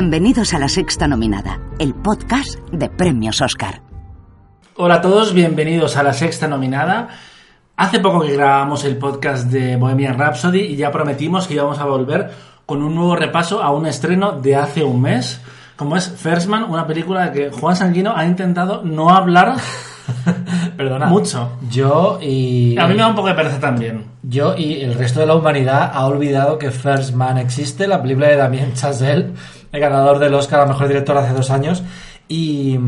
Bienvenidos a La Sexta Nominada, el podcast de Premios Oscar. Hola a todos, bienvenidos a La Sexta Nominada. Hace poco que grabamos el podcast de Bohemian Rhapsody y ya prometimos que íbamos a volver con un nuevo repaso a un estreno de hace un mes, como es First Man, una película de que Juan Sanguino ha intentado no hablar Perdona. mucho. Yo y. A mí me da un poco de pereza también. Yo y el resto de la humanidad ha olvidado que First Man existe, la película de Damien Chazelle, el ganador del Oscar a mejor director hace dos años. Y.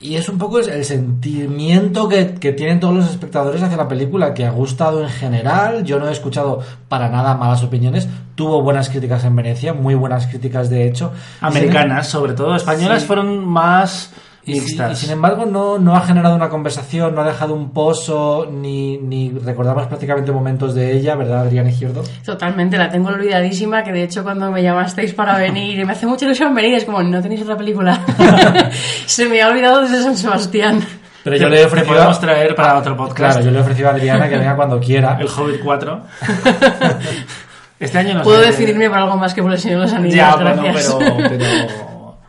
Y es un poco el sentimiento que, que tienen todos los espectadores hacia la película, que ha gustado en general. Yo no he escuchado para nada malas opiniones. Tuvo buenas críticas en Venecia, muy buenas críticas de hecho. Americanas, sobre todo. Españolas Sí. fueron más Y, si- mixtas. y sin embargo no, no ha generado una conversación, no ha dejado un pozo, ni, ni recordamos prácticamente momentos de ella, ¿verdad, Adrián Izquierdo? Totalmente, la tengo olvidadísima, que de hecho cuando me llamasteis para venir, y me hace mucha ilusión venir, es como, no tenéis otra película. Se me ha olvidado desde San Sebastián. Pero yo le he ofrecido... podemos traer para otro podcast. Claro, yo le he ofrecido a Adriana que venga cuando quiera. El Hobbit 4. este año no Puedo sé. decidirme por algo más que por el Señor de los Anillos, Ya, bueno, gracias. pero, pero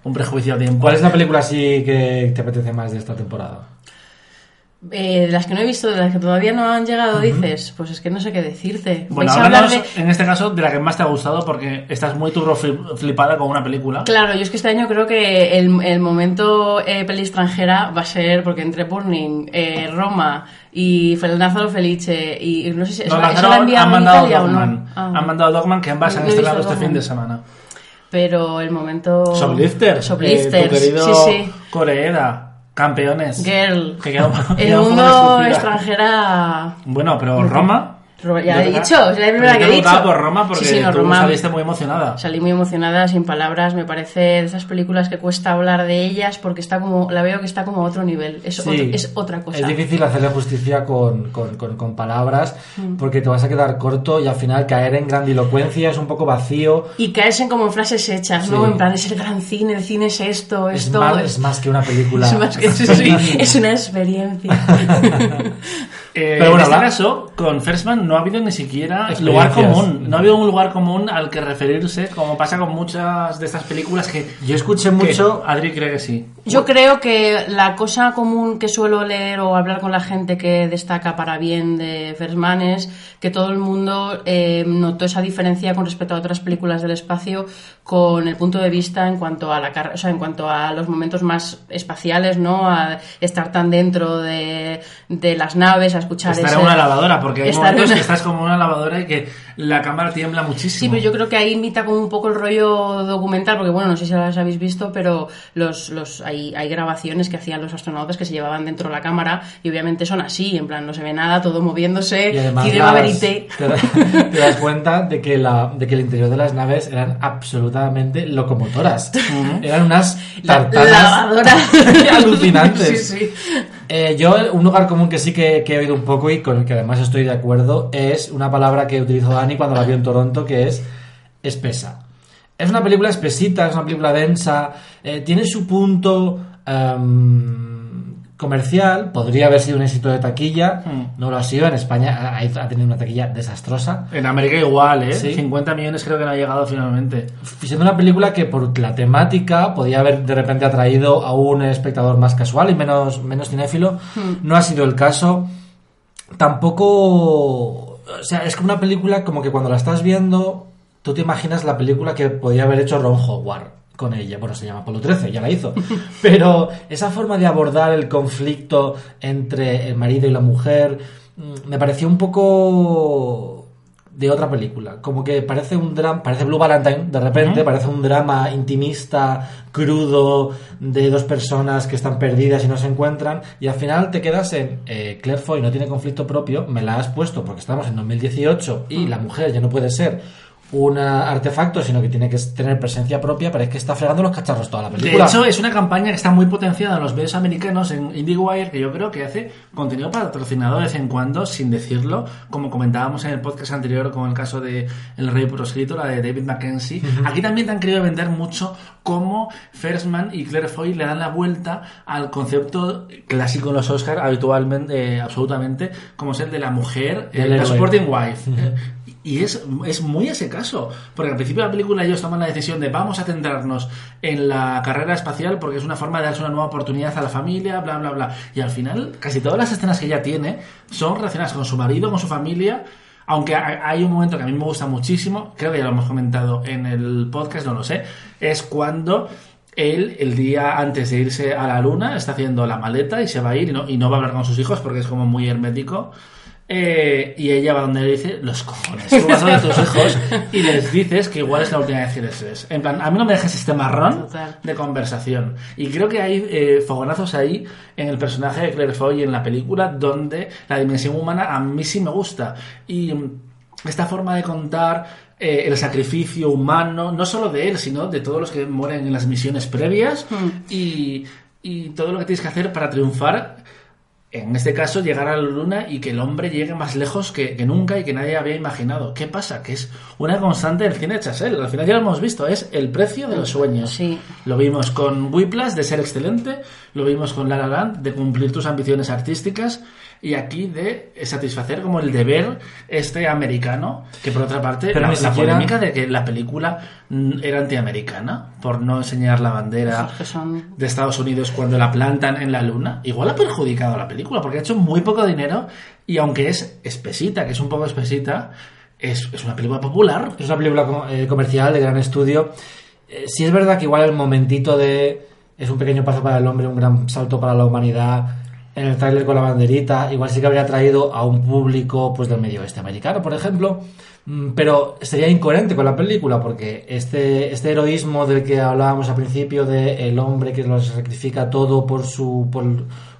un prejuicio a tiempo. ¿Cuál es la película así que te apetece más de esta temporada? Eh, de las que no he visto, de las que todavía no han llegado, dices, pues es que no sé qué decirte. Bueno, hablar háblanos de... en este caso de la que más te ha gustado porque estás muy turro fli- flipada con una película. Claro, yo es que este año creo que el, el momento eh, peli extranjera va a ser porque entre Burning, eh, Roma y Lázaro Felice y no sé si No, ¿eso- Lázaro ¿eso lo ha enviado han mandado Italia o no? Dogman. Ah. Han mandado Dogman que ambas han No estrenado este Dogman. fin de semana. Pero el momento... Shoplifter. Shoplifter, eh, tu querido sí, sí. Coreeda. Campeones. Girl. Que queda un- el poco mundo extranjera... Bueno, pero Roma. Ya he dicho, es la primera que he dicho. por Roma porque Sí, sí, no, tú Roma. saliste muy emocionada. Salí muy emocionada, sin palabras. Me parece de esas películas que cuesta hablar de ellas porque está como la veo que está como a otro nivel. Es, Sí. otro- es otra cosa. Es difícil hacerle justicia con, con- con- con palabras Mm. porque te vas a quedar corto y al final caer en grandilocuencia es un poco vacío. Y caerse en como frases hechas, ¿no? En plan, es el gran cine, el cine es esto, Es esto. más, es más que una película. es más que es una experiencia. Eh, Pero bueno, en este habla- caso, con First Man no ha habido ni siquiera lugar común. No ha habido un lugar común al que referirse, como pasa con muchas de estas películas que... Yo escuché que mucho Adri cree que sí. Yo creo que la cosa común que suelo leer o hablar con la gente que destaca para bien de First Man es que todo el mundo eh, notó esa diferencia con respecto a otras películas del espacio con el punto de vista en cuanto a la car- o sea, en cuanto a los momentos más espaciales, ¿no? A estar tan dentro de, de las naves, a escuchar Estar ese- una lavadora, porque hay momentos una- que estás como una lavadora y que la cámara tiembla Sí, muchísimo. pero yo creo que ahí imita como un poco el rollo documental, porque bueno, no sé si las habéis visto, pero los, los, hay, hay grabaciones que hacían los astronautas que se llevaban dentro de la cámara y obviamente son así, en plan no se ve nada, todo moviéndose, Y además las- verité. te, da- te das cuenta de que, la, de que el interior de las naves eran absolutamente locomotoras. Eran unas La- tartanas lavadora. alucinantes. Sí, sí. Eh, yo, un lugar común que sí que, que he oído un poco y con el que además estoy de acuerdo es una palabra que utilizó Dani cuando la vio en Toronto, que es espesa. Es una película espesita, es una película densa, eh, tiene su punto em, comercial, podría haber sido un éxito de taquilla, Mm. no lo ha sido, en España ha, ha tenido una taquilla desastrosa. En América igual, ¿eh? Sí. 50 millones creo que no ha llegado finalmente. Siendo una película que por la temática podía haber de repente atraído a un espectador más casual y menos, menos cinéfilo, no ha sido el caso. Tampoco... O sea, es que una película como que cuando la estás viendo, tú te imaginas la película que podía haber hecho Ron Howard con ella. Bueno, se llama Apolo 13, ya la hizo. Pero esa forma de abordar el conflicto entre el marido y la mujer mm, me pareció un poco de otra película. Como que parece un drama, parece Blue Valentine, de repente, parece un drama intimista, crudo, de dos personas que están perdidas y no se encuentran, y al final te quedas en eh, Claire Foy no tiene conflicto propio, me la has puesto porque estamos en 2018 y la mujer ya no puede ser un artefacto, sino que tiene que tener presencia propia, pero es que está fregando los cacharros toda la De película. hecho, es una campaña que está muy potenciada en los medios americanos, en IndieWire, que yo creo que hace contenido patrocinado de vez en cuando, sin decirlo, como comentábamos en el podcast anterior con el caso de El Rey Proscrito, la de David Mackenzie. Aquí también te han querido vender mucho cómo First Man y Claire Foy le dan la vuelta al concepto clásico en los Oscars, habitualmente, eh, absolutamente, como es el de la mujer, eh, la héroe. supporting wife. Eh, y es, es muy ese caso. Porque al principio de la película ellos toman la decisión de vamos a centrarnos en la carrera espacial porque es una forma de darse una nueva oportunidad a la familia, bla, bla, bla. Y al final, casi todas las escenas que ella tiene son relacionadas con su marido, con su familia. Aunque ha- hay un momento que a mí me gusta muchísimo, creo que ya lo hemos comentado en el podcast, no lo sé, es cuando él, el día antes de irse a la luna, está haciendo la maleta y se va a ir y no, y no va a hablar con sus hijos porque es como muy hermético. Eh, y ella va donde le dice, los cojones, tú vas a tus hijos y les dices que igual es la última vez que les ves. En plan, a mí no me dejes este marrón Total. de conversación. Y creo que hay eh, fogonazos ahí en el personaje de Claire Foy en la película donde la dimensión humana a mí sí me gusta. Y mm, esta forma de contar eh, el sacrificio humano, no solo de él, sino de todos los que mueren en las misiones previas y, y todo lo que tienes que hacer para triunfar. En este caso, llegar a la luna y que el hombre llegue más lejos que, que nunca y que nadie había imaginado. ¿Qué pasa? Que es una constante del cine de Chazelle. Al final ya lo hemos visto, es el precio de los sueños. Sí. Lo vimos con Whiplash de ser excelente, lo vimos con La La Land de cumplir tus ambiciones artísticas y aquí de satisfacer como el deber este americano, que por otra parte Pero la, ni la siquiera- polémica de que la película era antiamericana por no enseñar la bandera Que son- de Estados Unidos cuando la plantan en la luna, igual ha perjudicado a la película porque ha hecho muy poco dinero y aunque es espesita, que es un poco espesita, es, es una película popular. Es una película eh, comercial de gran estudio. Eh, sí es verdad que igual el momentito de es un pequeño paso para el hombre, un gran salto para la humanidad. En el tráiler con la banderita, igual sí que habría traído a un público pues del medio oeste americano, por ejemplo. Mm, Pero sería incoherente con la película porque este, este heroísmo del que hablábamos al principio de el hombre que lo sacrifica todo por su, por,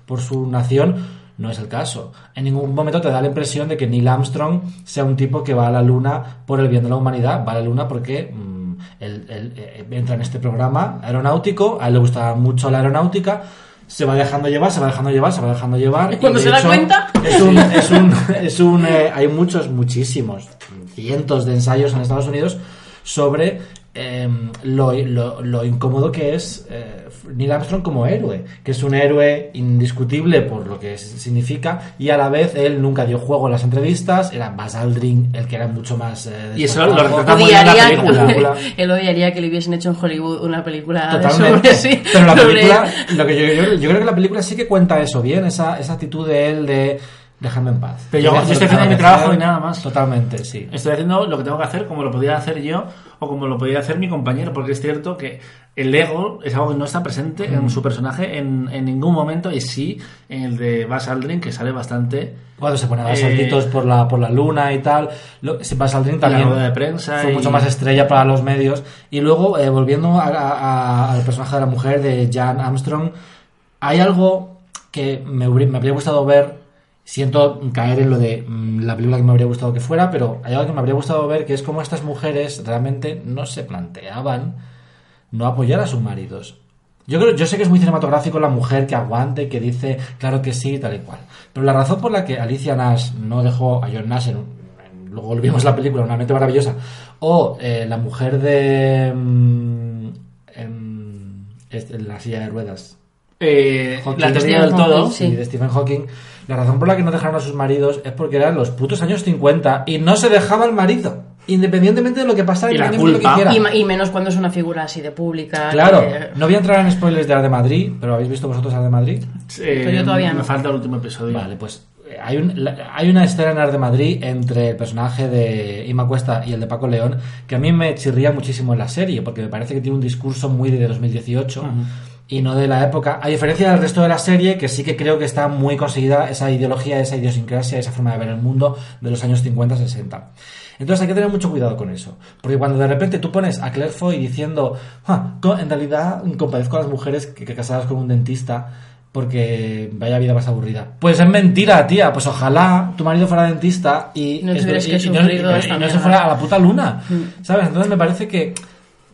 por su nación, no es el caso. En ningún momento te da la impresión de que Neil Armstrong sea un tipo que va a la luna por el bien de la humanidad, va a la luna porque mm, él, eh, entra en este programa aeronáutico, a él le gusta mucho la aeronáutica, se va dejando llevar, se va dejando llevar, se va dejando llevar. ¿Y cuando se da cuenta? Es un, es un, es un, eh, hay muchos, muchísimos, cientos de ensayos en Estados Unidos sobre eh, lo, lo- lo incómodo que es eh, Neil Armstrong como héroe, que es un héroe indiscutible por lo que significa y a la vez él nunca dio juego en las entrevistas, era Buzz Aldrin el que era mucho más... eh, Y eso lo retrata muy bien en la película. él odiaría que le hubiesen hecho en Hollywood una película de Totalmente. sobre sí, Pero la película, lo que yo, yo- yo creo que la película sí que cuenta eso bien, esa, esa actitud de él de déjame en paz. Pero yo- yo estoy haciendo mi trabajo hacer. y nada más. Totalmente, sí. Estoy haciendo lo que tengo que hacer como lo podía hacer yo o como lo podía hacer mi compañero, porque es cierto que el ego es algo que no está presente en su personaje en, en ningún momento y sí en el de Buzz Aldrin, que sale bastante Cuando se pone a dar Eh, saltitos por la, por la luna y tal. Lo, Buzz Aldrin también rueda de prensa fue y- mucho más estrella para los medios. Y luego, eh, volviendo a- a- a- al personaje de la mujer, de Jan Armstrong, hay algo que me, me habría gustado ver. Siento caer en lo de mm, la película que me habría gustado que fuera, pero hay algo que me habría gustado ver que es cómo estas mujeres realmente no se planteaban no apoyar a sus maridos. Yo creo, yo sé que es muy cinematográfico la mujer que aguante, que dice, claro que sí, tal y cual. Pero la razón por la que Alicia Nash no dejó a John Nash en, en- luego vimos la película, una mente maravillosa, o eh, la mujer de mm, en la silla de ruedas, eh, Hawking. la teoría del todo. Sí, de Stephen Hawking, la razón por la que no dejaron a sus maridos es porque eran los putos años 50 y no se dejaba el marido, independientemente de lo que pasara, Y la de lo que culpa. Y, y menos cuando es una figura así de pública. Claro, que- no voy a entrar en spoilers de Ar de Madrid, pero ¿habéis visto vosotros Ar de Madrid? Eh, Pero yo todavía me no. falta el último episodio. Vale, pues eh, hay, un- la- hay una escena en Ar de Madrid entre el personaje de Ima Cuesta y el de Paco León que a mí me chirría muchísimo en la serie, porque me parece que tiene un discurso muy de 2018 y no de la época. A diferencia del resto de la serie, que sí que creo que está muy conseguida esa ideología, esa idiosincrasia, esa forma de ver el mundo de los años 50-60. Entonces hay que tener mucho cuidado con eso. Porque cuando de repente tú pones a Claire Foy diciendo, "Ah, en realidad compadezco a las mujeres que, que casadas con un dentista porque vaya vida más aburrida. Pues es mentira, tía. Pues ojalá tu marido fuera dentista y No y- que y y- no se fuera a la puta luna. ¿Sabes? Entonces me parece que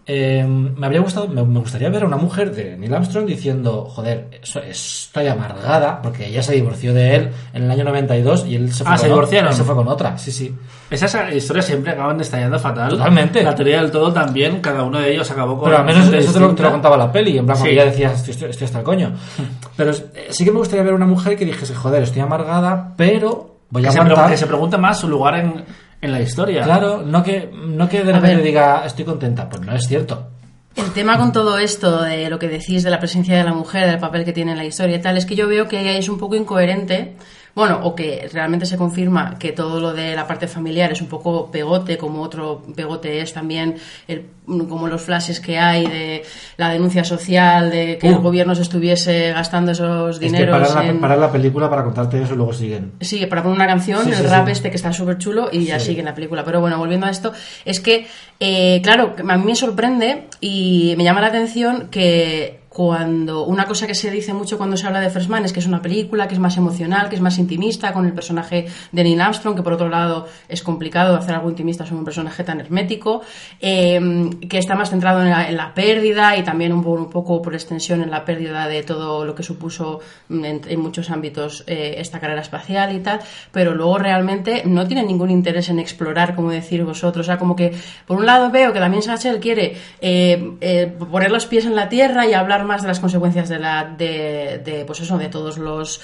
eh, me habría gustado, me, me gustaría ver a una mujer de Neil Armstrong diciendo, joder, eso- estoy amargada, porque ella se divorció de él en el año 92 y él se fue, Ah, con, ¿se divorciaron? se fue con otra. Sí, sí. Esas historias siempre acaban estallando fatal. Totalmente. La teoría del todo también, cada uno de ellos acabó con. Pero al menos eso te lo, te lo distinta. contaba la peli, en plan, Sí. ella decía, estoy, estoy- estoy hasta el coño. Pero eh, sí que me gustaría ver una mujer que dijese, joder, estoy amargada, pero voy a que se, que se pregunte más su lugar en, en la historia. Claro, no que, no que de repente ver. diga estoy contenta, pues no es cierto. El tema con todo esto, de lo que decís de la presencia de la mujer, del papel que tiene en la historia y tal, es que yo veo que es un poco incoherente. Bueno, o que realmente se confirma que todo lo de la parte familiar es un poco pegote, como otro pegote es también el, como los flashes que hay de la denuncia social, de que Uh. el gobierno se estuviese gastando esos Es que dineros parar la, en... parar la película para contarte eso y luego siguen. Sí, para poner una canción, Sí, el sí, rap sí. este que está súper chulo y ya sigue en la película. Pero bueno, volviendo a esto, es que, eh, claro, a mí me sorprende y me llama la atención que cuando una cosa que se dice mucho cuando se habla de First Man es que es una película que es más emocional, que es más intimista con el personaje de Neil Armstrong, que por otro lado es complicado hacer algo intimista sobre un personaje tan hermético, eh, que está más centrado en la, pérdida y también un, po- un poco por extensión en la pérdida de todo lo que supuso en, en muchos ámbitos eh, esta carrera espacial y tal, pero luego realmente no tiene ningún interés en explorar, como decir vosotros, o sea, como que por un lado veo que también Satchel quiere eh, eh, poner los pies en la tierra y hablar más de las consecuencias de la de, de, pues eso de todos los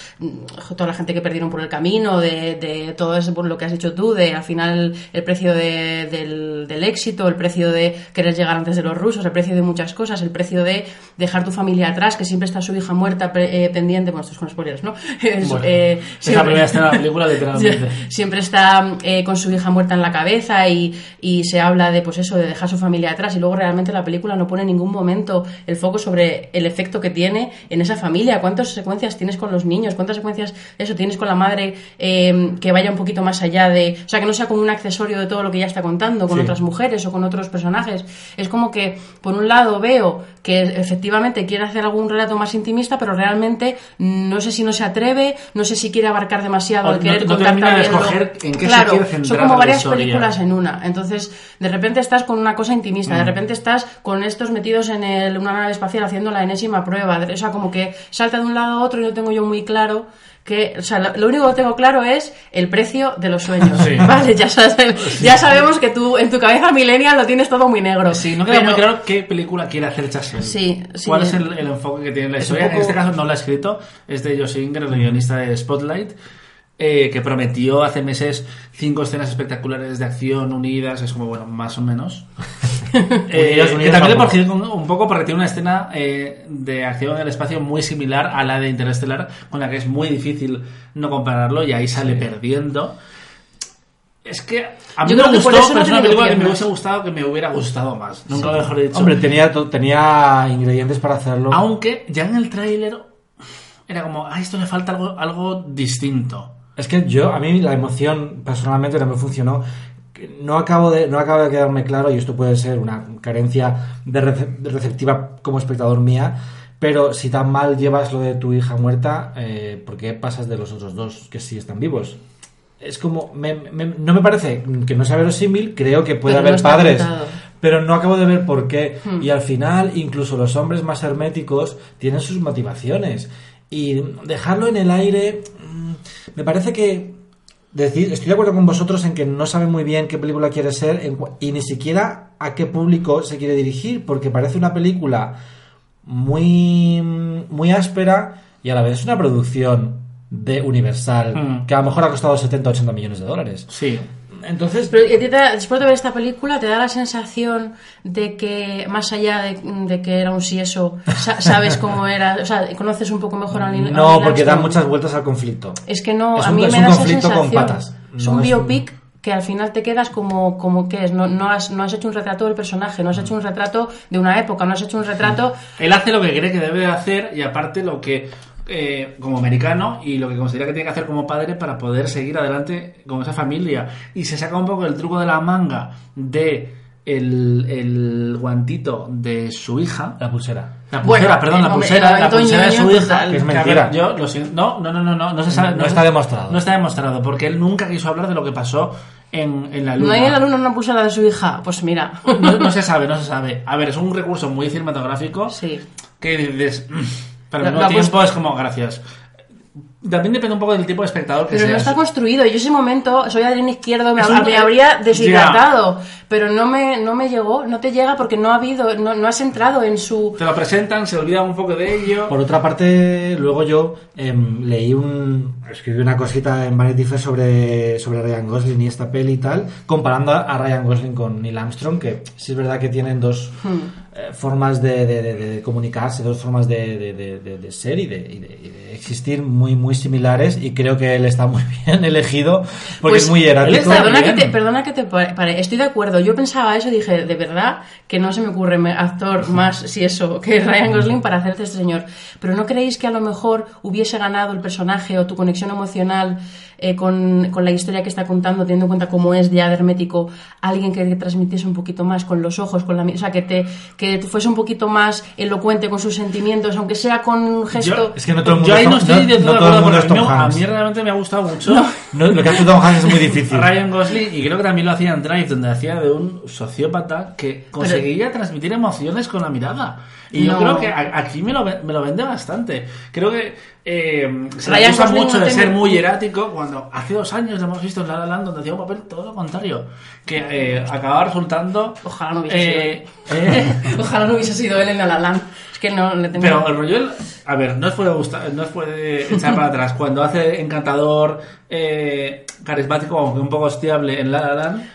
toda la gente que perdieron por el camino de, de todo eso por lo que has dicho tú de al final el precio de- del, del éxito el precio de querer llegar antes de los rusos el precio de muchas cosas el precio de dejar tu familia atrás que siempre está su hija muerta eh, pendiente bueno esto es con spoilers no Es, Bueno, eh, es la primera escena de la película, literalmente. siempre está eh, con su hija muerta en la cabeza y, y se habla de pues eso de dejar su familia atrás y luego realmente la película no pone en ningún momento el foco sobre el efecto que tiene en esa familia. Cuántas secuencias tienes con los niños cuántas secuencias eso tienes con la madre eh, que vaya un poquito más allá de o sea que no sea como un accesorio de todo lo que ya está contando con Sí. otras mujeres o con otros personajes es como que por un lado veo que efectivamente quiere hacer algún relato más intimista pero realmente no sé si no se atreve no sé si quiere abarcar demasiado O al no- querer no contar termina de también lo- escoger en qué se claro, son como la varias películas en una. Entonces de repente estás con una cosa intimista Mm. de repente estás con estos metidos en el- una nave espacial haciendo la enésima prueba o sea como que salta de un lado a otro y no tengo yo muy claro que, o sea, lo, único que tengo claro es el precio de los sueños. Sí. Vale, ya, sabes- ya sabemos que tú en tu cabeza millennial lo tienes todo muy negro. Sí, no queda Pero- muy claro qué película quiere hacer Chasel. Sí, sí. ¿Cuál es el, el enfoque que tiene la Es historia? En poco- este caso no lo ha escrito, es de Josh Singer, el guionista de Spotlight, eh, que prometió hace meses cinco escenas espectaculares de acción unidas, es como, bueno, más o menos. Eh, Unidas, que también le vamos. parece un, un poco porque tiene una escena eh, de acción en el espacio muy similar a la de Interestelar, con la que es muy difícil no compararlo y ahí sale perdiendo. Es que a mí Yo me gustó, pero no es una película que me hubiese gustado que me hubiera gustado más. Nunca lo mejor dicho. Hombre, tenía, tenía ingredientes para hacerlo. Aunque ya en el tráiler era como, a esto le falta algo, algo distinto. Es que yo, a mí la emoción personalmente no me funcionó. No acabo de, no acaba de quedarme claro, y esto puede ser una carencia de, rece- de receptiva como espectador mía, pero si tan mal llevas lo de tu hija muerta, eh, ¿por qué pasas de los otros dos que sí están vivos? Es como, me- me- no me parece que no sea verosímil, creo que puede Pero haber padres, pero no acabo de ver por qué. Hmm. Y al final, incluso los hombres más herméticos tienen sus motivaciones. Y dejarlo en el aire, mm, me parece que. Decir, estoy de acuerdo con vosotros en que no sabe muy bien qué película quiere ser en y ni siquiera a qué público se quiere dirigir, porque parece una película muy, muy áspera y a la vez es una producción de Universal Mm. que a lo mejor ha costado 70 80 millones de dólares. Sí. Entonces, Pero ¿y a ti te da- después de ver esta película, ¿te da la sensación de que, más allá de, de que era un sí eso, sa- sabes cómo era? O sea, conoces un poco mejor a Neil- a no, porque da muchas vueltas al conflicto. Es que no, Es a mí es me un da esa conflicto con sensación. patas. Es un es biopic que al final te quedas como, como que es, no, no, has, no has hecho un retrato del personaje, no has hecho un retrato de una época, no has hecho un retrato... Él hace lo que cree que debe de hacer y aparte lo que, eh, como americano, y lo que considera que tiene que hacer como padre para poder seguir adelante con esa familia. Y se saca un poco el truco de la manga de el, el guantito de su hija. La pulsera. La pulsera, Bueno, perdón, la pulsera, la pulsera de su hija. total. Que es mentira. yo lo siento. No, no, no, no, no, no se sabe. No está demostrado. No está demostrado, porque él nunca quiso hablar de lo que pasó en, en la luna. ¿No hay en la luna una pulsera de su hija? Pues mira. No, no se sabe, no se sabe. A ver, es un recurso muy cinematográfico Sí. que dices, "Mm", pero al mismo tiempo es como, gracias. También depende un poco del tipo de espectador que Pero no seas. está construido. Yo ese momento soy Adrián Izquierdo, me, un- me habría deshidratado. Pero no me, no me llegó, no te llega porque no ha habido, no, no has entrado en su... Te lo presentan, se olvidan un poco de ello. Por otra parte, luego yo em, leí un. escribí una cosita en Vanity Fair sobre, sobre Ryan Gosling y esta peli y tal, comparando a, Ryan Gosling con Neil Armstrong, que sí es verdad que tienen dos eh, formas de, de- de- de comunicarse, dos formas de, de- de- de- de ser y de, y de- y de existir muy, muy similares, y creo que él está muy bien elegido, porque Pues, es muy erático. Perdona que, te, perdona que te pare, estoy de acuerdo. Yo pensaba eso y dije, de verdad, que no se me ocurre actor más, si eso, que Ryan Gosling para hacerte este señor. Pero ¿no creéis que a lo mejor hubiese ganado el personaje o tu conexión emocional eh, con, con la historia que está contando, teniendo en cuenta cómo es ya de hermético, alguien que te transmitiese un poquito más con los ojos, con la o sea, que te, que fuese un poquito más elocuente con sus sentimientos, aunque sea con un gesto... Yo, Es que no todo el mundo yo ahí es no estoy no- de todo no todo el acuerdo, mundo porque es a mí, realmente me ha gustado mucho. No, lo que ha hecho Tom Hanks es muy difícil. Ryan Gosling, y creo que también lo hacía en Drive, donde hacía de un sociópata que conseguía transmitir emociones con la mirada. Y yo creo que aquí me lo, me lo vende bastante. Creo que eh, se le acusa mucho de ser muy erático, cuando hace dos años lo hemos visto en La La Land, donde hacía un papel todo lo contrario. Que eh, acababa resultando... Ojalá no hubiese eh, eh, Ojalá no hubiese sido él en La La Land. Es que no le. Pero el rollo, el- a ver, no os puede gustar, no os puede echar para atrás. Cuando hace encantador, carismático, aunque un poco hostiable en La La Land,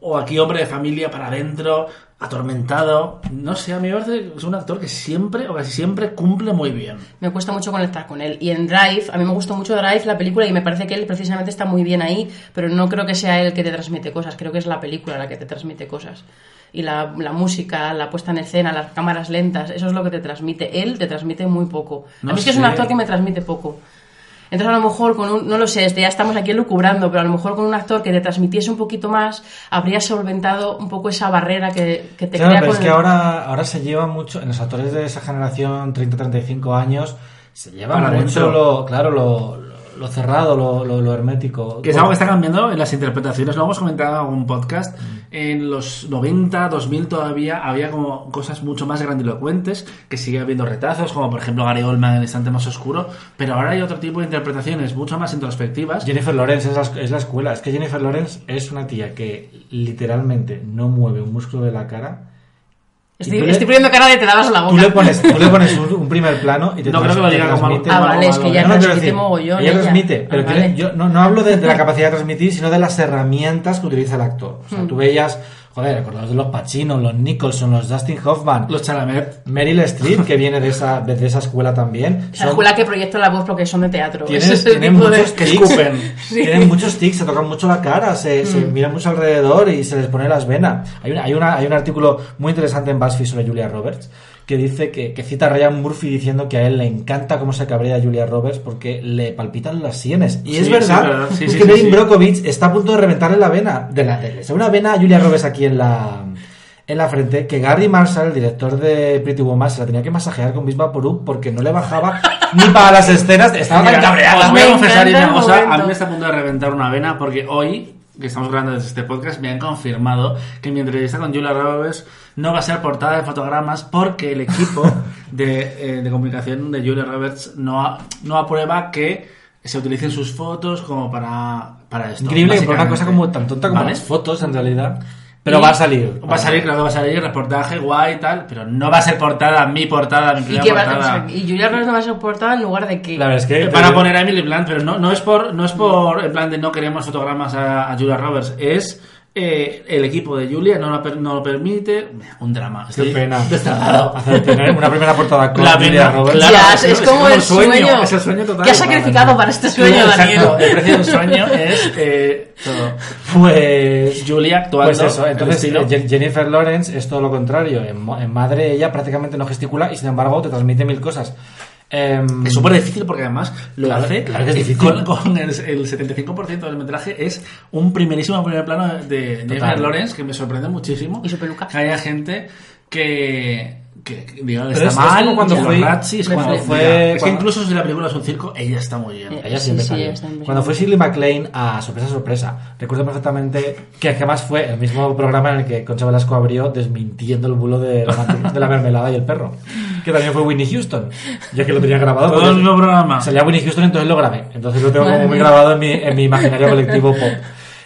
o aquí hombre de familia para adentro, atormentado. No sé, a mí me parece que es un actor que siempre, o casi siempre, cumple muy bien. Me cuesta mucho conectar con él. Y en Drive, a mí me gustó mucho Drive, la película, y me parece que él precisamente está muy bien ahí, pero no creo que sea él que te transmite cosas, creo que es la película la que te transmite cosas. Y la, la música, la puesta en escena, las cámaras lentas, eso es lo que te transmite. Él te transmite muy poco. No a mí es que es un actor que me transmite poco. Entonces a lo mejor con un, no lo sé, este, ya estamos aquí lucubrando, pero a lo mejor con un actor que te transmitiese un poquito más, habría solventado un poco esa barrera que, que te Claro, crea pero con es que el- ahora, ahora se lleva mucho, en los actores de esa generación, 30-35 años, se lleva mucho lo, claro, lo- lo cerrado, lo, lo, lo hermético. Que es algo que está cambiando en las interpretaciones. Lo hemos comentado en algún podcast. En los 90, 2000 todavía había como cosas mucho más grandilocuentes, que sigue habiendo retazos, como por ejemplo Gary Oldman en el instante más oscuro. Pero ahora hay otro tipo de interpretaciones mucho más introspectivas. Jennifer Lawrence es la, es la escuela. Es que Jennifer Lawrence es una tía que literalmente no mueve un músculo de la cara. Estoy, le- estoy poniendo cara de te dabas la boca. Tú le pones, tú le pones un, un primer plano y te No creo que lo te diga como transmite- algo- Ah, vale, es que ya No, transmite decir, mogollón. Ella transmite, pero Ah, que vale. yo no, no hablo de, de la capacidad de transmitir, sino de las herramientas que utiliza el actor. O sea, Hmm. tú veías, joder, acordaos de los Pacino, los Nicholson, los Dustin Hoffman, Los Chalamet. Meryl Streep, que viene de esa, de, de esa escuela también. La son- escuela que proyecta la voz porque son de teatro. tienen, Ese es el tienen tipo de- muchos que tics, tienen muchos tics, se tocan mucho la cara, se, se miran mucho alrededor y se les pone las venas. Hay, una, hay, una, hay un artículo muy interesante en BuzzFeed sobre Julia Roberts que dice que, que cita a Ryan Murphy diciendo que a él le encanta cómo se cabrea Julia Roberts porque le palpitan las sienes. Y Sí, es verdad, es verdad. Sí, es sí, que sí, Erin sí. Brockovich está a punto de reventarle la vena. De la, de, una vena a Julia Roberts aquí en la en la frente que Gary Marshall, el director de Pretty Woman, se la tenía que masajear con Bisma Porú porque no le bajaba ni para las escenas. Estaba tan cabreada. os voy a confesar una cosa. A mí me está a punto de reventar una vena porque hoy, que estamos grabando desde este podcast, me han confirmado que mi entrevista con Julia Roberts no va a ser portada de fotogramas porque el equipo de, eh, de comunicación de Julia Roberts no, no aprueba que se utilicen sus fotos como para, para esto. Increíble por una cosa como tan tonta como ¿Vale? las fotos en realidad. Pero Y va a salir. Va a salir, claro que va a salir, reportaje guay y tal, pero no va a ser portada, mi portada, mi Y, primera va- portada. o sea, y Julia Roberts no va a ser portada en lugar de que. La verdad es que. Van a poner a Emily Blunt, pero no, no es por no es por en plan de no queremos fotogramas a, a Julia Roberts, es eh, el equipo de Julia no lo, per- no lo permite. Un drama. Qué Estoy pena. tener una primera portada con La Julia Roberts. claro. Ya, es- es, como, como el sueño, sueño. es el sueño total. ¿Qué has sacrificado para este sueño, Exacto, Daniel? el precio de un sueño es eh, todo. Pues. Julia actuando. Pues eso, entonces eh, Je- Jennifer Lawrence es todo lo contrario. En, en madre ella prácticamente no gesticula y sin embargo te transmite mil cosas. Em, Es súper difícil porque además lo Claro, hace claro que es difícil. con, con el, el 75% del metraje es un primerísimo primer plano de Jennifer. Lawrence que me sorprende muchísimo Y su peluca. que haya gente que que, que diga que Pero está es- es mal, como cuando fue- cuando Es que cuando- incluso si la película es un circo, ella está muy bien. Eh, Ella Sí, siempre sí, salió. está. Cuando fue Shirley MacLaine a Sorpresa Sorpresa, recuerdo perfectamente que además fue el mismo programa en el que Concha Velasco abrió desmintiendo el bulo de la, de la mermelada y el perro. Que también fue Whitney Houston. Ya que lo tenía grabado. Todo el mismo programa. Salía Whitney Houston, entonces lo grabé. Entonces lo tengo Madre como muy mía. grabado en mi, en mi imaginario colectivo pop.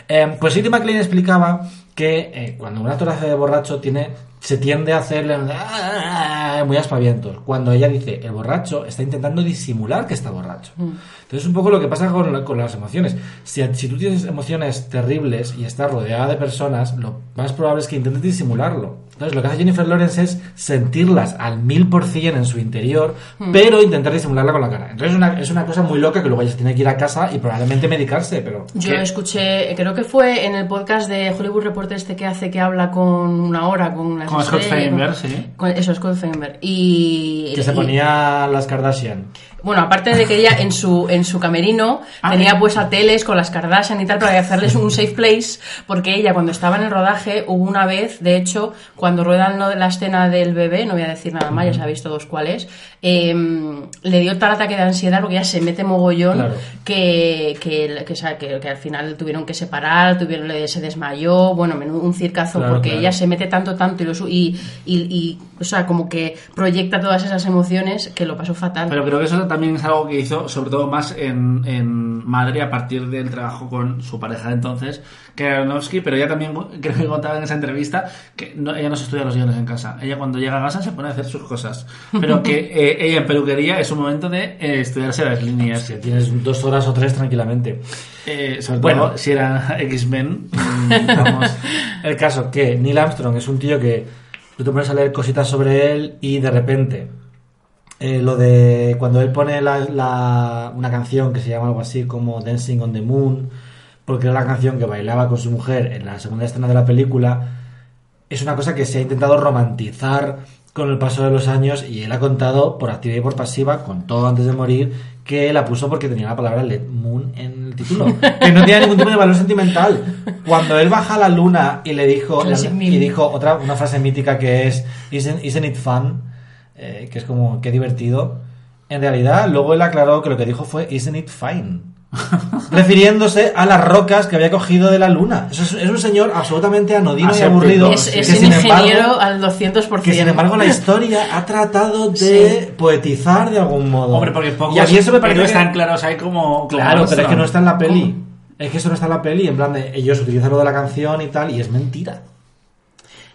Eh, pues Shirley MacLaine explicaba que eh, cuando un actor hace de borracho tiene se tiende a hacerle "Ah", muy aspavientos. Cuando ella dice el borracho está intentando disimular que está borracho. Entonces, un poco lo que pasa con, la- con las emociones. Si, si tú tienes emociones terribles y estás rodeada de personas, lo más probable es que intentes disimularlo. Entonces, lo que hace Jennifer Lawrence es sentirlas al mil por cien en su interior, pero intentar disimularla con la cara. Entonces, es una, es una cosa muy loca que luego ella se tiene que ir a casa y probablemente medicarse, pero. Yo ¿Qué? escuché, creo que fue en el podcast de Hollywood Reporter este que hace que habla con una hora con las Con Scott Feinberg, sí. con- eso, Scott Feinberg. Y, Que se y- ponía las Kardashian. Bueno, aparte de que ella en su, en su camerino Ah, tenía eh. pues a teles con las Kardashian y tal para hacerles un safe place, porque ella cuando estaba en el rodaje hubo una vez, de hecho, cuando ruedan lo de la escena del bebé, no voy a decir nada más, ya sabéis todos cuál es, eh, le dio tal ataque de ansiedad porque ella se mete mogollón Claro. que, que, que, o sea, que- que al final tuvieron que separar, tuvieron, se desmayó, bueno, menudo un circazo Claro, porque claro. ella se mete tanto, tanto y, lo y, y, o sea, como que proyecta todas esas emociones que lo pasó fatal. Pero creo que eso también es algo que hizo, sobre todo más en, en Madre, a partir del trabajo con su pareja de entonces, que Aronofsky, pero ella también, creo que contaba en esa entrevista, que no- ella no se estudia los guiones en casa. Ella cuando llega a casa se pone a hacer sus cosas. Pero que eh, ella en peluquería es un momento de eh, estudiarse las líneas. Tienes dos horas o tres tranquilamente. Eh, sobre Bueno. todo si era X-Men. El caso que Neil Armstrong es un tío que tú te pones a leer cositas sobre él y de repente eh, lo de cuando él pone la, la- una canción que se llama algo así como Dancing on the Moon, porque era la canción que bailaba con su mujer en la segunda escena de la película, es una cosa que se ha intentado romantizar con el paso de los años y él ha contado por activa y por pasiva, con todo antes de morir, que la puso porque tenía la palabra Let Moon en el título, que no tenía ningún tipo de valor sentimental. Cuando él baja a la luna y le dijo, y dijo otra una frase mítica que es Isn't, isn't it fun? Eh, que es como qué divertido. En realidad, luego él aclaró que lo que dijo fue Isn't it fine? refiriéndose a las rocas que había cogido de la luna. Eso es, es un señor absolutamente anodino y aburrido. Es, es que, un sin embargo, ingeniero al 200%. que sin embargo la historia ha tratado de poetizar de algún modo. Hombre, porque pocos y a mí eso me parece que- tan claros hay como... como Claro, pero es que no está en la peli. Es que eso no está en la peli. En plan de ellos utilizan lo de la canción y tal, y es mentira.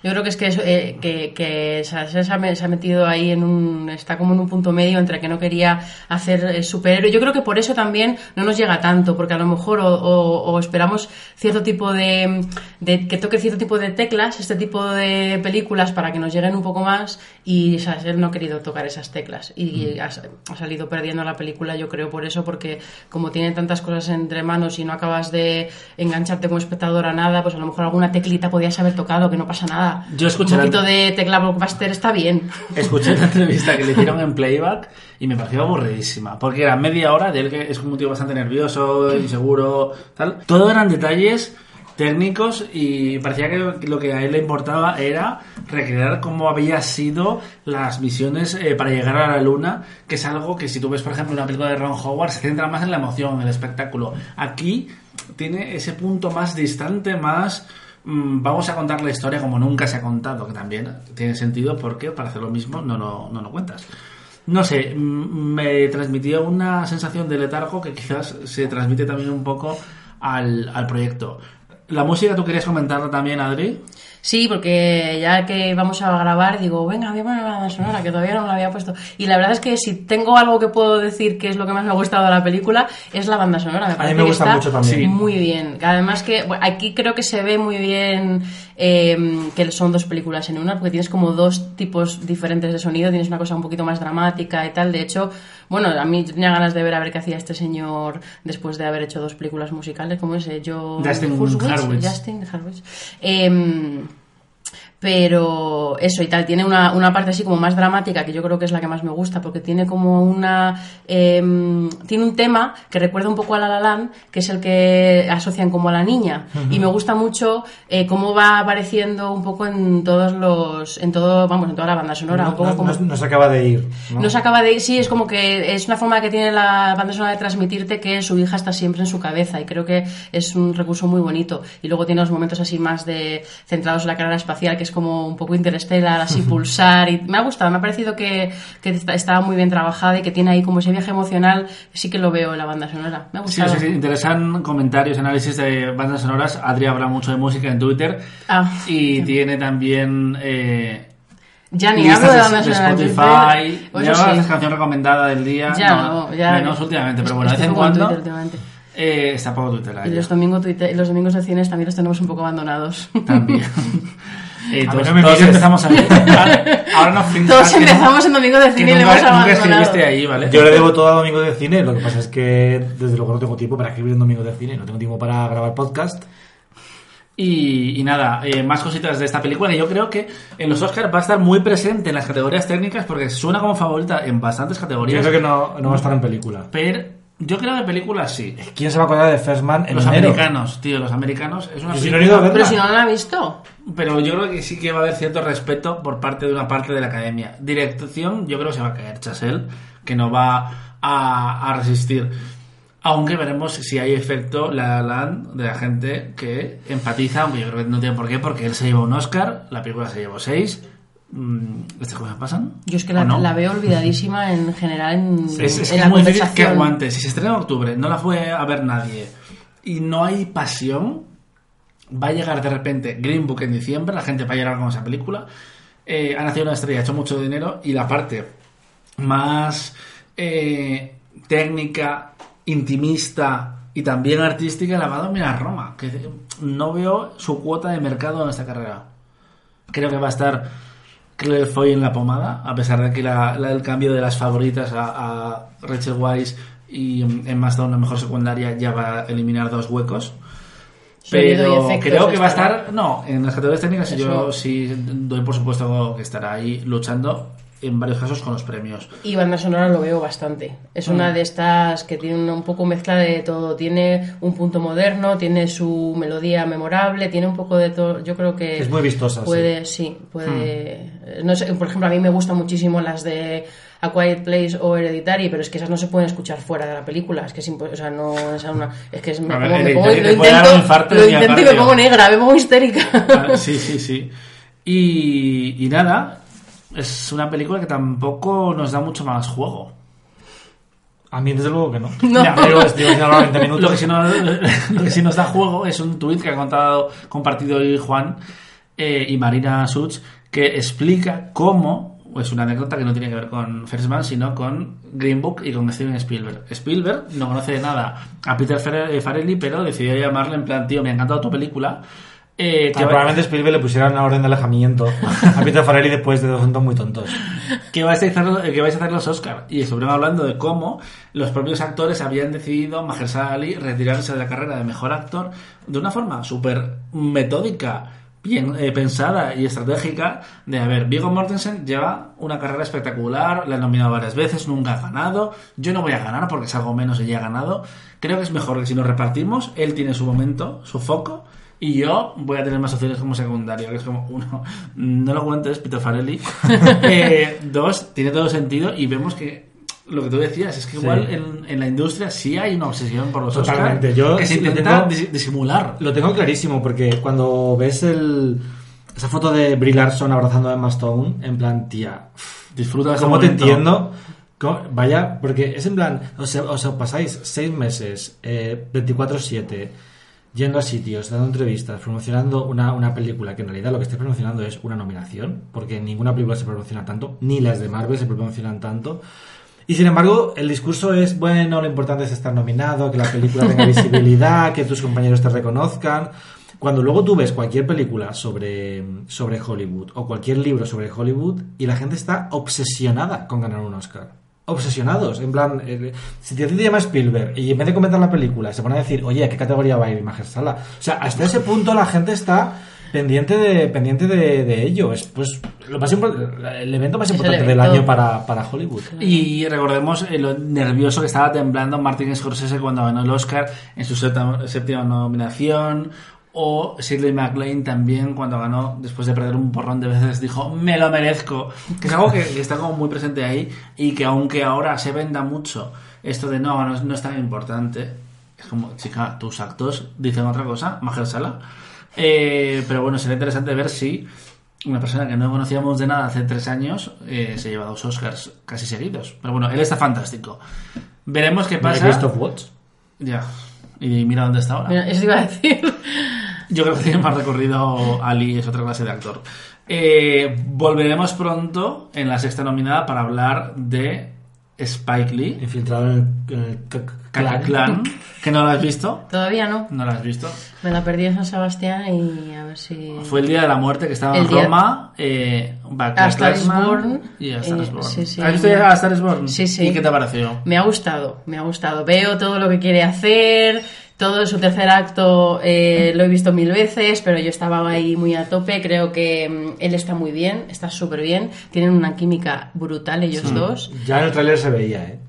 Yo creo que es que, eso, eh, que, que se se ha metido ahí en un. Está como en un punto medio entre que no quería hacer eh, superhéroe. Yo creo que por eso también no nos llega tanto, porque a lo mejor o, o- o esperamos cierto tipo de, de. que toque cierto tipo de teclas, este tipo de películas, para que nos lleguen un poco más. Y Scorsese no ha querido tocar esas teclas. Y ha, ha salido perdiendo la película, yo creo, por eso, porque como tiene tantas cosas entre manos y no acabas de engancharte como espectador a nada, pues a lo mejor alguna teclita podías haber tocado, que no pasa nada. Yo escuché Un la- poquito de tecla blockbuster está bien. Escuché la entrevista que le hicieron en playback y me pareció aburridísima. Porque era media hora de él que es un tío bastante nervioso, inseguro, tal. Todo eran detalles técnicos y parecía que lo que a él le importaba era recrear cómo había sido las misiones eh, para llegar a la luna, que es algo que si tú ves, por ejemplo, una película de Ron Howard, se centra más en la emoción, en el espectáculo. Aquí tiene ese punto más distante, más vamos a contar la historia como nunca se ha contado, que también tiene sentido porque para hacer lo mismo no lo, no lo cuentas. No sé, mm, me transmitió una sensación de letargo que quizás se transmite también un poco al, al proyecto. La música, ¿tú querías comentarla también, Adri? Sí, porque ya que vamos a grabar, digo, venga, voy a poner la banda sonora, que todavía no la había puesto. Y la verdad es que si tengo algo que puedo decir que es lo que más me ha gustado de la película, es la banda sonora. Me mí me que gusta está mucho también. Sí. muy bien. Además que bueno, aquí creo que se ve muy bien eh, que son dos películas en una, porque tienes como dos tipos diferentes de sonido, tienes una cosa un poquito más dramática y tal. De hecho, bueno, a mí tenía ganas de ver a ver qué hacía este señor después de haber hecho dos películas musicales, como ese, yo... Justin Hurwitz. Justin Harwich. Em, pero eso y tal, tiene una, una parte así como más dramática que yo creo que es la que más me gusta porque tiene como una em, tiene un tema que recuerda un poco a La La Land que es el que asocian como a la niña y me gusta mucho eh, cómo va apareciendo un poco en todos los en todo vamos en toda la banda sonora No, un poco no- como- no se acaba de ir. ¿no? no se acaba de ir, sí, es como que es una forma que tiene la banda sonora de transmitirte que su hija está siempre en su cabeza y creo que es un recurso muy bonito. Y luego tiene los momentos así más de centrados en la carrera espacial, que es como un poco interestelar, así pulsar. Y me ha gustado, me ha parecido que, que estaba muy bien trabajada y que tiene ahí como ese viaje emocional, sí que lo veo en la banda sonora. Me ha gustado. sí, sí, interesan comentarios, análisis de bandas sonoras. Adri habla mucho de música en Twitter. Ah, Y tiene también eh, ya ni hablo de de, banda de sonora. en Spotify. Twitter. Pues ya sí. de canción recomendada del día. Ya no, ya. Menos últimamente, pero bueno, de vez en cuando Twitter eh, está poco Twitter. Y los domingos, tuite- los domingos de cines también los tenemos un poco abandonados. También. Eh, A todos no mires. empezamos a... Ahora nos Todos empezamos en domingo de cine y le hemos nunca abandonado. escribiste ahí, ¿vale? Yo le debo todo a Domingo de Cine, lo que pasa es que desde luego no tengo tiempo para escribir en Domingo de Cine, no tengo tiempo para grabar podcast. Y, y nada, eh, más cositas de esta película que yo creo que en los Oscars va a estar muy presente en las categorías técnicas porque suena como favorita en bastantes Yo categorías. creo que no, no va a estar en película. Pero yo creo que películas sí. ¿Quién se va a acordar de First Man en Los enero? americanos, tío, los americanos es una Yo no he ido a verla. Pero si no la ha visto. Pero yo creo que sí que va a haber cierto respeto por parte de una parte de la academia. Dirección, yo creo que se va a caer Chasel, que no va a, a resistir. Aunque veremos si hay efecto La La Land de la gente que empatiza, aunque yo creo que no tiene por qué, porque él se llevó un Oscar, la película se llevó seis. Mm, ¿Estas cosas pasan? Yo es que ¿O la, no? la veo olvidadísima en general en, Es, es en que la es muy difícil que aguante. Si se estrena en octubre, no la fue a ver nadie y no hay pasión, va a llegar de repente Green Book en diciembre, la gente va a llorar con esa película. Eh, ha nacido una estrella, ha hecho mucho dinero y la parte más eh, técnica, intimista y también artística la va a dominar Roma. Que no veo su cuota de mercado en esta carrera. Creo que va a estar Claire Foy en la pomada, a pesar de que la, la- el cambio de las favoritas a, a Rachel Weisz y mm, Emma Stone, la mejor secundaria, ya va a eliminar dos huecos. Pero creo que va a estar, no, en las categorías técnicas Eso. yo sí doy por supuesto que estará ahí luchando en varios casos con los premios. Y banda sonora lo veo bastante. Es Mm. una de estas que tiene una- un poco mezcla de todo. Tiene un punto moderno, tiene su melodía memorable, tiene un poco de todo. Yo creo que. Es muy vistosa, Puede, sí, puede. Mm. No sé, por ejemplo, a mí me gustan muchísimo las de A Quiet Place o Hereditary, pero es que esas no se pueden escuchar fuera de la película. Es que es O sea, no es una. Es que es, me, ver, pongo- me pongo- lo intento, lo y me pongo negra, me pongo histérica. Sí, sí, sí. Y, y nada, es una película que tampoco nos da mucho más juego. A mí desde luego que no. No. Ya, pero estoy hablando 20 minutos. Lo que, sí nos, lo que sí nos da juego es un tuit que ha contado, compartido hoy Juan eh, y Marina Such, que explica cómo, es una anécdota que no tiene que ver con First Man, sino con Green Book y con Steven Spielberg. Spielberg no conoce de nada a Peter Fare- Farrelly, pero decidió llamarle en plan, tío, me ha encantado tu película. Eh, Ah, probablemente Spielberg le pusieran una orden de alejamiento a Peter Farrelly después de dos juntos muy tontos. que vais a hacer, que vais a hacer los Oscar. Y estuvieron hablando de cómo los propios actores habían decidido Mahershala Ali retirarse de la carrera de mejor actor de una forma súper metódica bien eh, pensada y estratégica de a ver Viggo Mortensen lleva una carrera espectacular le han nominado varias veces nunca ha ganado. Yo no voy a ganar porque es algo menos y ya ha ganado. Creo que es mejor que si nos repartimos. Él tiene su momento su foco y yo voy a tener más opciones como secundario, que es como, uno, no lo cuentes, Peter Farelli. Eh, dos, tiene todo sentido y vemos que lo que tú decías es que Sí. igual en, en la industria sí hay una obsesión por los Totalmente, Oscar yo que se sí lo intenta tengo- dis- disimular. Lo tengo clarísimo porque cuando ves el, esa foto de Brie Larson abrazando a Emma Stone, en plan, tía, Disfruta ¿cómo te entiendo? ¿Cómo- Vaya, porque es en plan, o sea, os pasáis seis meses, eh, 24-7, yendo a sitios, dando entrevistas, promocionando una, una película que en realidad lo que estáis promocionando es una nominación, porque ninguna película se promociona tanto, ni las de Marvel se promocionan tanto. Y sin embargo, el discurso es, bueno, lo importante es estar nominado, que la película tenga visibilidad, que tus compañeros te reconozcan. Cuando luego tú ves cualquier película sobre, sobre Hollywood o cualquier libro sobre Hollywood y la gente está obsesionada con ganar un Oscar. Obsesionados. En plan, eh, si te, te llama Spielberg y en vez de comentar la película se pone a decir, oye, ¿a qué categoría va a ir Mahershala? O sea, hasta ese punto la gente está pendiente de pendiente de, de ello. Es pues lo más el evento más importante del año para, para Hollywood. Y recordemos eh, lo nervioso que estaba temblando Martin Scorsese cuando ganó el Oscar en su séptima nominación. O Shirley MacLaine también cuando ganó, después de perder un porrón de veces, dijo, me lo merezco. Que es algo que, que está como muy presente ahí y que aunque ahora se venda mucho esto de no, no, es- no es tan importante, es como, chica, tus actos dicen otra cosa, Mahershala. Eh, pero bueno, será interesante ver si una persona que no conocíamos de nada hace tres años eh, se lleva dos Oscars casi seguidos. Pero bueno, él está fantástico. Veremos qué pasa. Christoph Waltz. Ya. Y mira dónde está ahora. Mira, eso iba a decir. Yo creo que tiene más recorrido Ali, es otra clase de actor. Eh, volveremos pronto en la sexta nominada para hablar de Spike Lee, Infiltrado en el, en el Clan, clan. que no lo has visto. Todavía no. No lo has visto. Me la perdí en San Sebastián y a ver si. Fue el día de la muerte que estaba en El Roma. Eh, A Star. Y a Star Eh, Born. sí, sí. ¿Has visto ya a Star? Sí, sí. ¿Y qué te pareció? Me ha gustado, me ha gustado. Veo todo lo que quiere hacer, todo su tercer acto eh, lo he visto mil veces, pero yo estaba ahí muy a tope. Creo que mm, él está muy bien, está súper bien. Tienen una química brutal ellos dos. Ya en el tráiler se veía, ¿eh?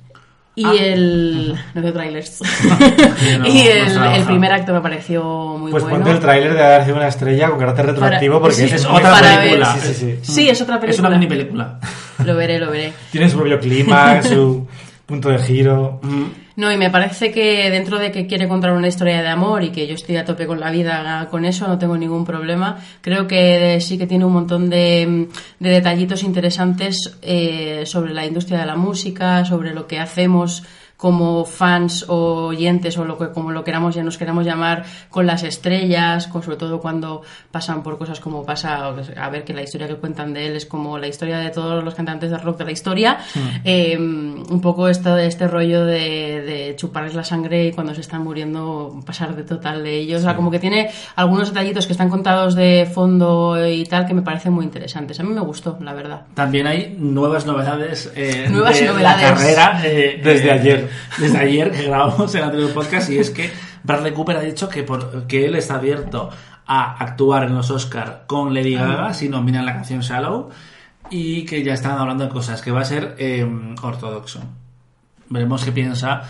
Y Ah. el... No veo trailers. no, y no el, trabaja. el primer acto me pareció muy Pues bueno. ponte el tráiler de haber sido una estrella con carácter retroactivo porque sí, es, Es otra para película. ver- Sí, sí, sí. Sí, es otra Es película. una mini película. Lo veré, lo veré. Tiene su propio clima, su punto de giro. No, y me parece que dentro de que quiere contar una historia de amor y que yo estoy a tope con la vida con eso, no tengo ningún problema, creo que sí que tiene un montón de, de detallitos interesantes eh, sobre la industria de la música, sobre lo que hacemos como fans o oyentes o lo que como lo queramos ya nos queramos llamar con las estrellas con sobre todo cuando pasan por cosas como pasa a ver que la historia que cuentan de él es como la historia de todos los cantantes de rock de la historia. Eh, un poco esto este rollo de, de chuparles la sangre y cuando se están muriendo pasar de total de ellos. O sea como que tiene algunos detallitos que están contados de fondo y tal que me parecen muy interesantes. A mí me gustó la verdad. También hay nuevas novedades eh, Nuevas de novedades. la carrera. eh, Desde eh, ayer. Desde ayer que grabamos el anterior podcast y es que Bradley Cooper ha dicho que, por, que él está abierto a actuar en los Oscar con Lady Ah. Gaga si nominan la canción Shallow y que ya están hablando de cosas, que va a ser eh, ortodoxo. Veremos qué piensa.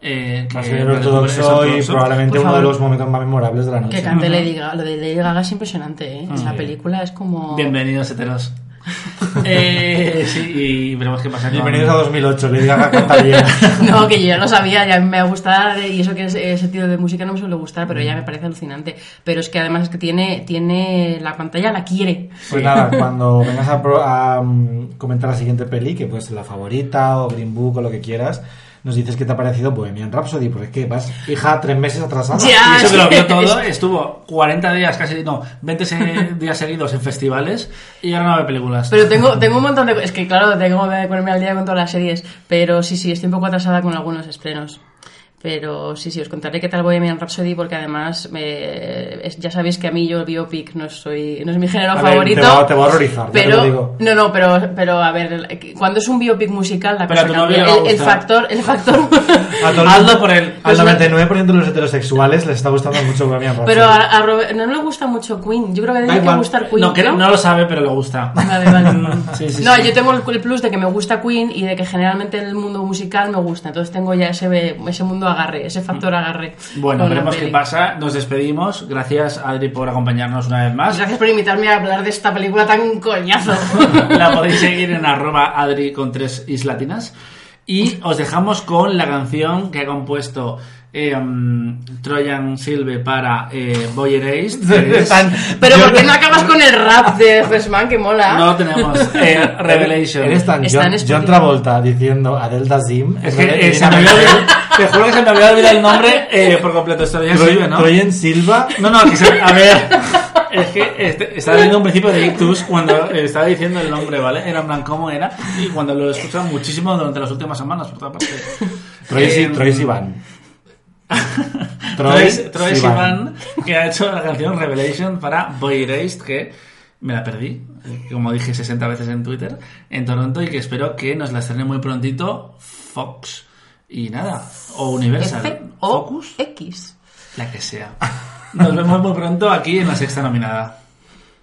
Eh, que Va a ser ortodoxo y probablemente uno de los momentos más memorables de la noche. que cante Lady Gaga lo de Lady Gaga es impresionante ¿eh? la película es como Bienvenidos, heteros. eh, sí, y veremos qué pasa. con- Bienvenidos a 2008, Lady Gaga canta bien. No, que yo ya lo sabía, ya me gusta y eso que es, ese tipo de música no me suele gustar, pero ya me parece alucinante. Pero es que además es que tiene, tiene la pantalla la quiere. Pues nada, cuando vengas a, pro- a, mm, comentar la siguiente peli, que puede ser la favorita o Green Book o lo que quieras, nos dices qué te ha parecido Bohemian Rhapsody, porque es que vas, hija, tres meses atrasada. Ya. Y eso que lo vio todo, estuvo 40 días casi, no, 20 se- días seguidos en festivales y ahora no ve películas. Pero tengo, tengo un montón de... Es que claro, tengo que ponerme al día con todas las series, pero sí, sí, estoy un poco atrasada con algunos estrenos. Pero sí, sí, os contaré qué tal Bohemian Rhapsody porque además eh, es- ya sabéis que a mí yo el biopic no soy no es mi género A ver, favorito. te va- te va a horrorizar, ya te pero lo digo. no, no, pero pero a ver, cuando es un biopic musical la Pero cosa cambia. El, el factor el factor el Hazlo por él. Al Pues no- 99% de los heterosexuales les está gustando mucho Bohemian Rhapsody. Pero a, a Robert- no, no le gusta mucho Queen. Yo creo que tiene que gustar Queen. no, que no lo sabe, pero le gusta. Vale, vale. Sí, sí, no, sí. yo tengo el, el plus de que me gusta Queen y de que generalmente el mundo musical me gusta. Entonces tengo ya ese, ese mundo agarre, ese factor agarre. Bueno, veremos qué pasa. Nos despedimos. Gracias, Adri, por acompañarnos una vez más. Gracias por invitarme a hablar de esta película tan coñazo. La podéis seguir en arroba Adri con tres is latinas. Y os dejamos con la canción que ha compuesto eh, um, Trojan Silve para eh, Boyer Ace. Pero ¿por qué no acabas con el rap de Freshman que mola? No tenemos eh, Revelation. Eres tan John. John Travolta diciendo Adel Dazim. Es que se me había olvidado, te juro que se me había olvidado el nombre eh, por completo. Ya Silve, ¿no? Troyen Silva. No, no, que se- a ver. Es que este, estaba viendo un principio de Ictus cuando estaba diciendo el nombre, ¿vale? Era en plan, ¿cómo era? Y cuando lo he escuchado muchísimo durante las últimas semanas, por toda parte. Troy, Eh, Troy Sivan. Troy, Troy Sivan, que ha hecho la canción Revelation para Boy Erased, que me la perdí, como dije 60 veces en Twitter, en Toronto, y que espero que nos la estrene muy prontito Fox. Y nada, o Universal. O Focus. X. La que sea. Nos vemos muy pronto aquí en la sexta nominada.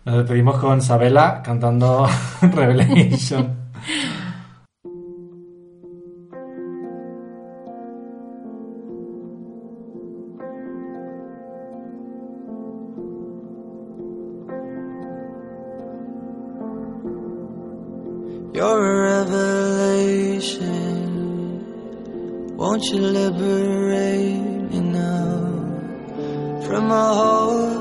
Nos despedimos con Sabela cantando Revelation. You're a revelation. Won't you liberate me now from my whole